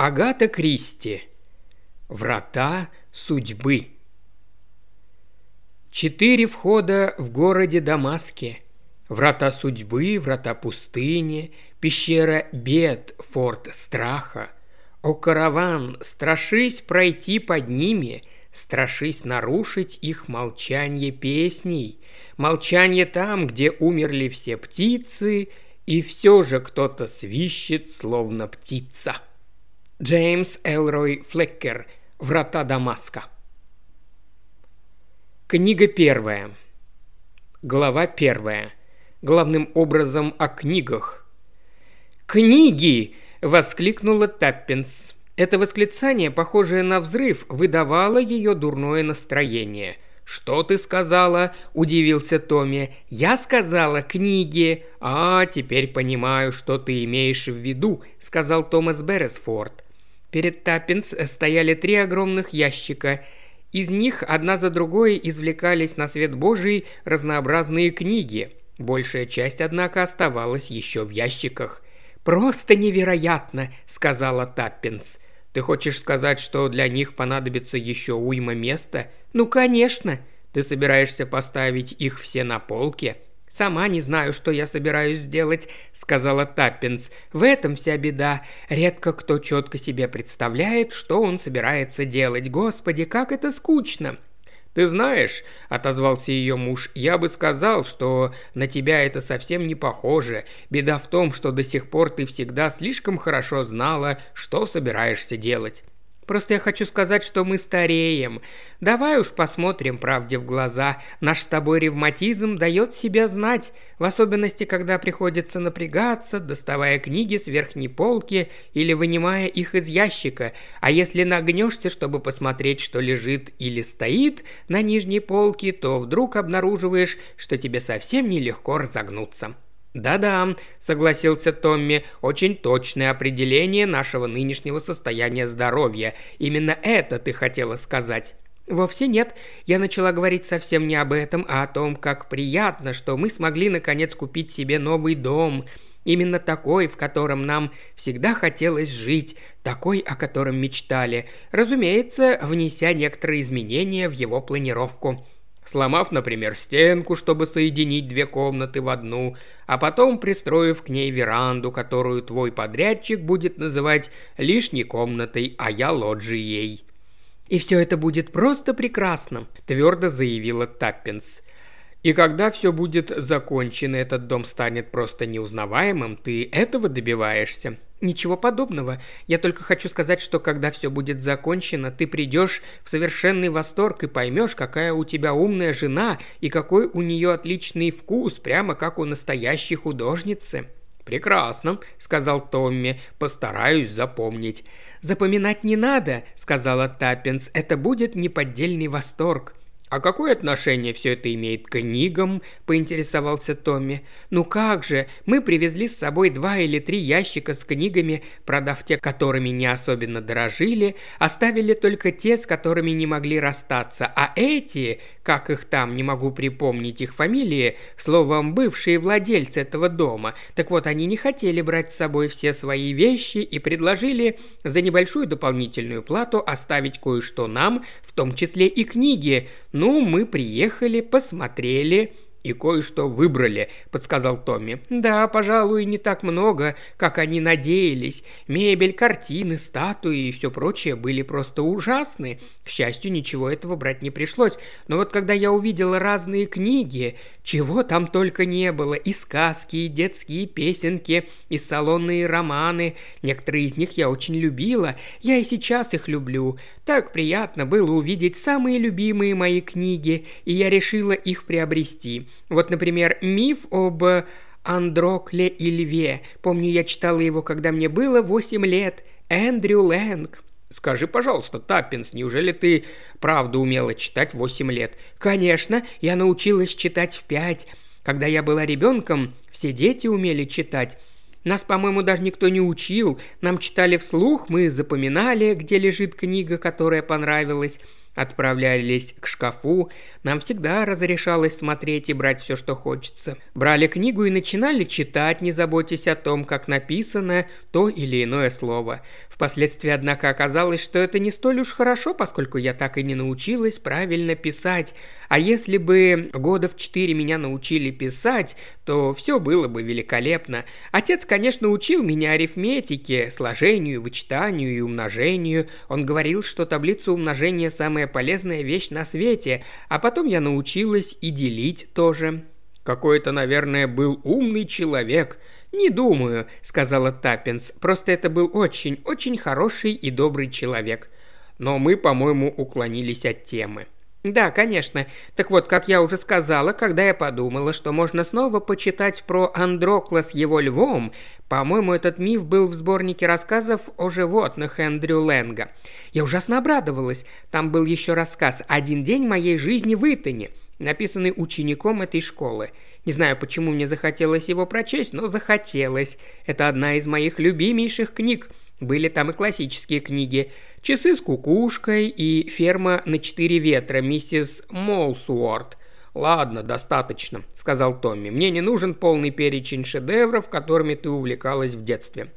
Агата Кристи. Врата судьбы. Четыре входа в городе Дамаске. Врата судьбы, врата пустыни, пещера бед, форт страха. О, караван, страшись пройти под ними, страшись нарушить их молчание песней. Молчание там, где умерли все птицы, и все же кто-то свищет, словно птица. Джеймс Элрой Флеккер «Врата Дамаска». Книга первая. Глава первая. Главным образом о книгах. «Книги!» – воскликнула Таппинс. Это восклицание, похожее на взрыв, выдавало ее дурное настроение – «Что ты сказала?» – удивился Томми. «Я сказала книги». «А, теперь понимаю, что ты имеешь в виду», – сказал Томас Берресфорд. Перед Таппенс стояли три огромных ящика. Из них одна за другой извлекались на свет Божий разнообразные книги. Большая часть, однако, оставалась еще в ящиках. «Просто невероятно!» – сказала Таппенс. «Ты хочешь сказать, что для них понадобится еще уйма места?» «Ну, конечно!» «Ты собираешься поставить их все на полке?» «Сама не знаю, что я собираюсь сделать», — сказала Таппенс. «В этом вся беда. Редко кто четко себе представляет, что он собирается делать. Господи, как это скучно!» «Ты знаешь», — отозвался ее муж, — «я бы сказал, что на тебя это совсем не похоже. Беда в том, что до сих пор ты всегда слишком хорошо знала, что собираешься делать». Просто я хочу сказать, что мы стареем. Давай уж посмотрим правде в глаза. Наш с тобой ревматизм дает себя знать, в особенности, когда приходится напрягаться, доставая книги с верхней полки или вынимая их из ящика. А если нагнешься, чтобы посмотреть, что лежит или стоит на нижней полке, то вдруг обнаруживаешь, что тебе совсем нелегко разогнуться. «Да-да», – согласился Томми, – «очень точное определение нашего нынешнего состояния здоровья. Именно это ты хотела сказать». «Вовсе нет. Я начала говорить совсем не об этом, а о том, как приятно, что мы смогли наконец купить себе новый дом. Именно такой, в котором нам всегда хотелось жить, такой, о котором мечтали. Разумеется, внеся некоторые изменения в его планировку» сломав, например, стенку, чтобы соединить две комнаты в одну, а потом пристроив к ней веранду, которую твой подрядчик будет называть лишней комнатой, а я лоджией. «И все это будет просто прекрасно», – твердо заявила Таппинс. «И когда все будет закончено, этот дом станет просто неузнаваемым, ты этого добиваешься?» Ничего подобного. Я только хочу сказать, что когда все будет закончено, ты придешь в совершенный восторг и поймешь, какая у тебя умная жена и какой у нее отличный вкус, прямо как у настоящей художницы. «Прекрасно», — сказал Томми, — «постараюсь запомнить». «Запоминать не надо», — сказала Таппинс, — «это будет неподдельный восторг». «А какое отношение все это имеет к книгам?» – поинтересовался Томми. «Ну как же, мы привезли с собой два или три ящика с книгами, продав те, которыми не особенно дорожили, оставили только те, с которыми не могли расстаться, а эти, как их там, не могу припомнить их фамилии, словом, бывшие владельцы этого дома, так вот, они не хотели брать с собой все свои вещи и предложили за небольшую дополнительную плату оставить кое-что нам, в том числе и книги, ну, мы приехали, посмотрели, «И кое-что выбрали», – подсказал Томми. «Да, пожалуй, не так много, как они надеялись. Мебель, картины, статуи и все прочее были просто ужасны. К счастью, ничего этого брать не пришлось. Но вот когда я увидела разные книги, чего там только не было, и сказки, и детские песенки, и салонные романы, некоторые из них я очень любила, я и сейчас их люблю. Так приятно было увидеть самые любимые мои книги, и я решила их приобрести». Вот, например, миф об Андрокле и Льве. Помню, я читала его, когда мне было 8 лет. Эндрю Лэнг. Скажи, пожалуйста, Таппинс, неужели ты правда умела читать 8 лет? Конечно, я научилась читать в 5. Когда я была ребенком, все дети умели читать. Нас, по-моему, даже никто не учил. Нам читали вслух, мы запоминали, где лежит книга, которая понравилась. Отправлялись к шкафу, нам всегда разрешалось смотреть и брать все, что хочется. Брали книгу и начинали читать, не заботясь о том, как написано то или иное слово. Впоследствии, однако, оказалось, что это не столь уж хорошо, поскольку я так и не научилась правильно писать. А если бы года в четыре меня научили писать, то все было бы великолепно. Отец, конечно, учил меня арифметике, сложению, вычитанию и умножению. Он говорил, что таблица умножения самая полезная вещь на свете, а потом я научилась и делить тоже. Какой-то, наверное, был умный человек. «Не думаю», — сказала Таппинс, — «просто это был очень, очень хороший и добрый человек». Но мы, по-моему, уклонились от темы. Да, конечно. Так вот, как я уже сказала, когда я подумала, что можно снова почитать про Андрокла с его львом, по-моему, этот миф был в сборнике рассказов о животных Эндрю Лэнга. Я ужасно обрадовалась. Там был еще рассказ «Один день моей жизни в Итоне», написанный учеником этой школы. Не знаю, почему мне захотелось его прочесть, но захотелось. Это одна из моих любимейших книг. Были там и классические книги – Часы с кукушкой и ферма на четыре ветра, миссис Молсуорт. «Ладно, достаточно», — сказал Томми. «Мне не нужен полный перечень шедевров, которыми ты увлекалась в детстве».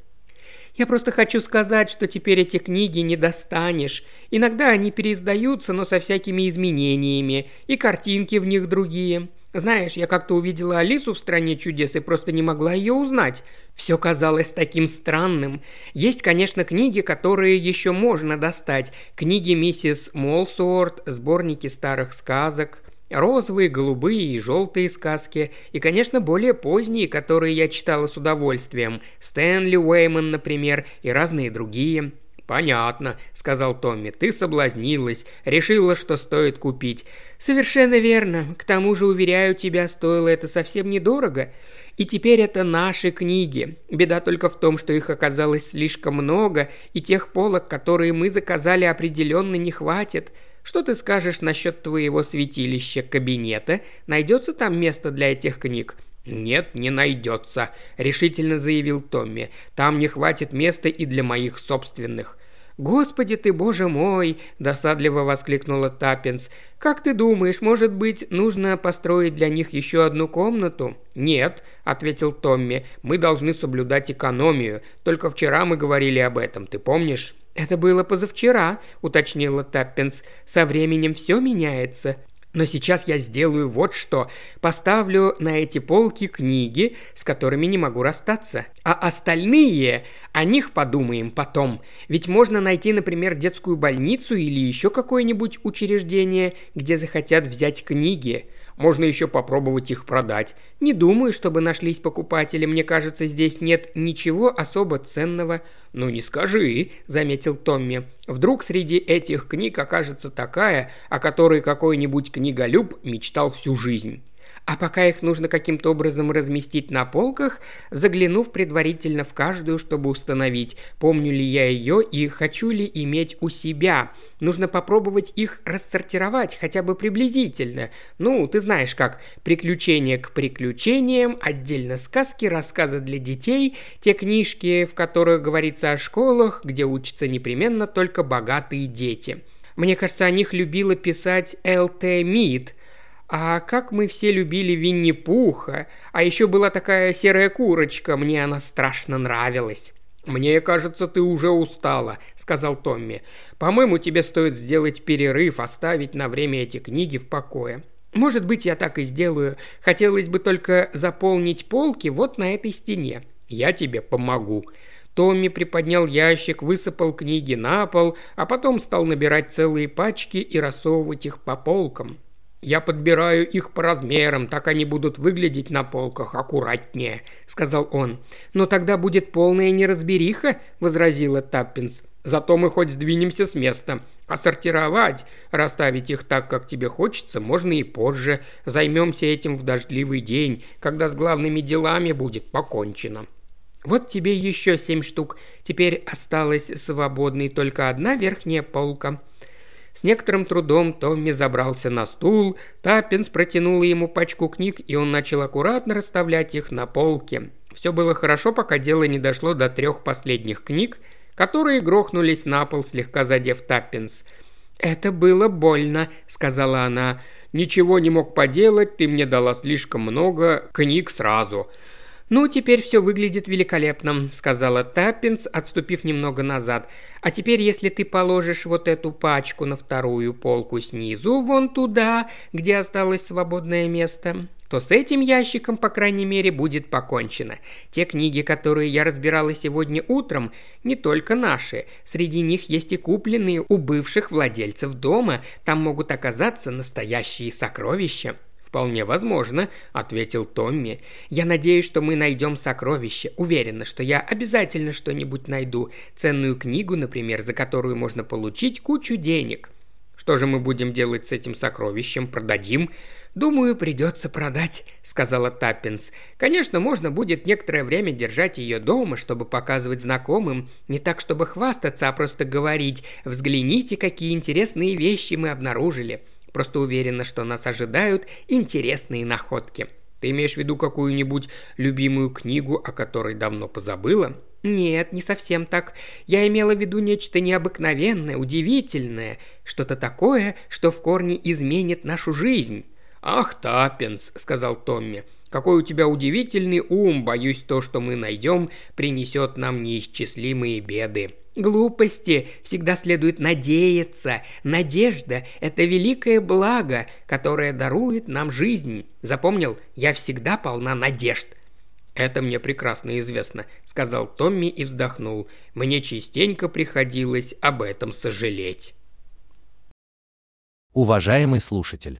«Я просто хочу сказать, что теперь эти книги не достанешь. Иногда они переиздаются, но со всякими изменениями, и картинки в них другие. Знаешь, я как-то увидела Алису в «Стране чудес» и просто не могла ее узнать. Все казалось таким странным. Есть, конечно, книги, которые еще можно достать. Книги миссис Молсуорт, сборники старых сказок, розовые, голубые и желтые сказки, и, конечно, более поздние, которые я читала с удовольствием. Стэнли Уэйман, например, и разные другие. «Понятно», — сказал Томми. «Ты соблазнилась, решила, что стоит купить». «Совершенно верно. К тому же, уверяю тебя, стоило это совсем недорого. И теперь это наши книги. Беда только в том, что их оказалось слишком много, и тех полок, которые мы заказали, определенно не хватит. Что ты скажешь насчет твоего святилища, кабинета? Найдется там место для этих книг?» «Нет, не найдется», – решительно заявил Томми. «Там не хватит места и для моих собственных. «Господи ты, боже мой!» – досадливо воскликнула Таппенс. «Как ты думаешь, может быть, нужно построить для них еще одну комнату?» «Нет», – ответил Томми, – «мы должны соблюдать экономию. Только вчера мы говорили об этом, ты помнишь?» «Это было позавчера», – уточнила Таппенс. «Со временем все меняется. Но сейчас я сделаю вот что. Поставлю на эти полки книги, с которыми не могу расстаться. А остальные, о них подумаем потом. Ведь можно найти, например, детскую больницу или еще какое-нибудь учреждение, где захотят взять книги. Можно еще попробовать их продать. Не думаю, чтобы нашлись покупатели. Мне кажется, здесь нет ничего особо ценного. «Ну не скажи», – заметил Томми. «Вдруг среди этих книг окажется такая, о которой какой-нибудь книголюб мечтал всю жизнь». А пока их нужно каким-то образом разместить на полках, заглянув предварительно в каждую, чтобы установить, помню ли я ее и хочу ли иметь у себя. Нужно попробовать их рассортировать хотя бы приблизительно. Ну, ты знаешь как, приключения к приключениям, отдельно сказки, рассказы для детей, те книжки, в которых говорится о школах, где учатся непременно только богатые дети. Мне кажется, о них любила писать Л.Т. Мид – а как мы все любили Винни-Пуха, а еще была такая серая курочка, мне она страшно нравилась. «Мне кажется, ты уже устала», — сказал Томми. «По-моему, тебе стоит сделать перерыв, оставить на время эти книги в покое». «Может быть, я так и сделаю. Хотелось бы только заполнить полки вот на этой стене. Я тебе помогу». Томми приподнял ящик, высыпал книги на пол, а потом стал набирать целые пачки и рассовывать их по полкам. «Я подбираю их по размерам, так они будут выглядеть на полках аккуратнее», — сказал он. «Но тогда будет полная неразбериха», — возразила Таппинс. «Зато мы хоть сдвинемся с места. А сортировать, расставить их так, как тебе хочется, можно и позже. Займемся этим в дождливый день, когда с главными делами будет покончено». «Вот тебе еще семь штук. Теперь осталась свободной только одна верхняя полка», с некоторым трудом Томми забрался на стул, Таппенс протянула ему пачку книг, и он начал аккуратно расставлять их на полке. Все было хорошо, пока дело не дошло до трех последних книг, которые грохнулись на пол, слегка задев Таппенс. «Это было больно», — сказала она. «Ничего не мог поделать, ты мне дала слишком много книг сразу». «Ну, теперь все выглядит великолепно», — сказала Таппинс, отступив немного назад. «А теперь, если ты положишь вот эту пачку на вторую полку снизу, вон туда, где осталось свободное место, то с этим ящиком, по крайней мере, будет покончено. Те книги, которые я разбирала сегодня утром, не только наши. Среди них есть и купленные у бывших владельцев дома. Там могут оказаться настоящие сокровища. «Вполне возможно», — ответил Томми. «Я надеюсь, что мы найдем сокровище. Уверена, что я обязательно что-нибудь найду. Ценную книгу, например, за которую можно получить кучу денег». «Что же мы будем делать с этим сокровищем? Продадим?» «Думаю, придется продать», — сказала Таппинс. «Конечно, можно будет некоторое время держать ее дома, чтобы показывать знакомым. Не так, чтобы хвастаться, а просто говорить. Взгляните, какие интересные вещи мы обнаружили. Просто уверена, что нас ожидают интересные находки». «Ты имеешь в виду какую-нибудь любимую книгу, о которой давно позабыла?» «Нет, не совсем так. Я имела в виду нечто необыкновенное, удивительное, что-то такое, что в корне изменит нашу жизнь». «Ах, Таппинс», — сказал Томми, — «какой у тебя удивительный ум, боюсь, то, что мы найдем, принесет нам неисчислимые беды». «Глупости всегда следует надеяться. Надежда – это великое благо, которое дарует нам жизнь. Запомнил, я всегда полна надежд». «Это мне прекрасно известно», – сказал Томми и вздохнул. «Мне частенько приходилось об этом сожалеть». Уважаемый слушатель,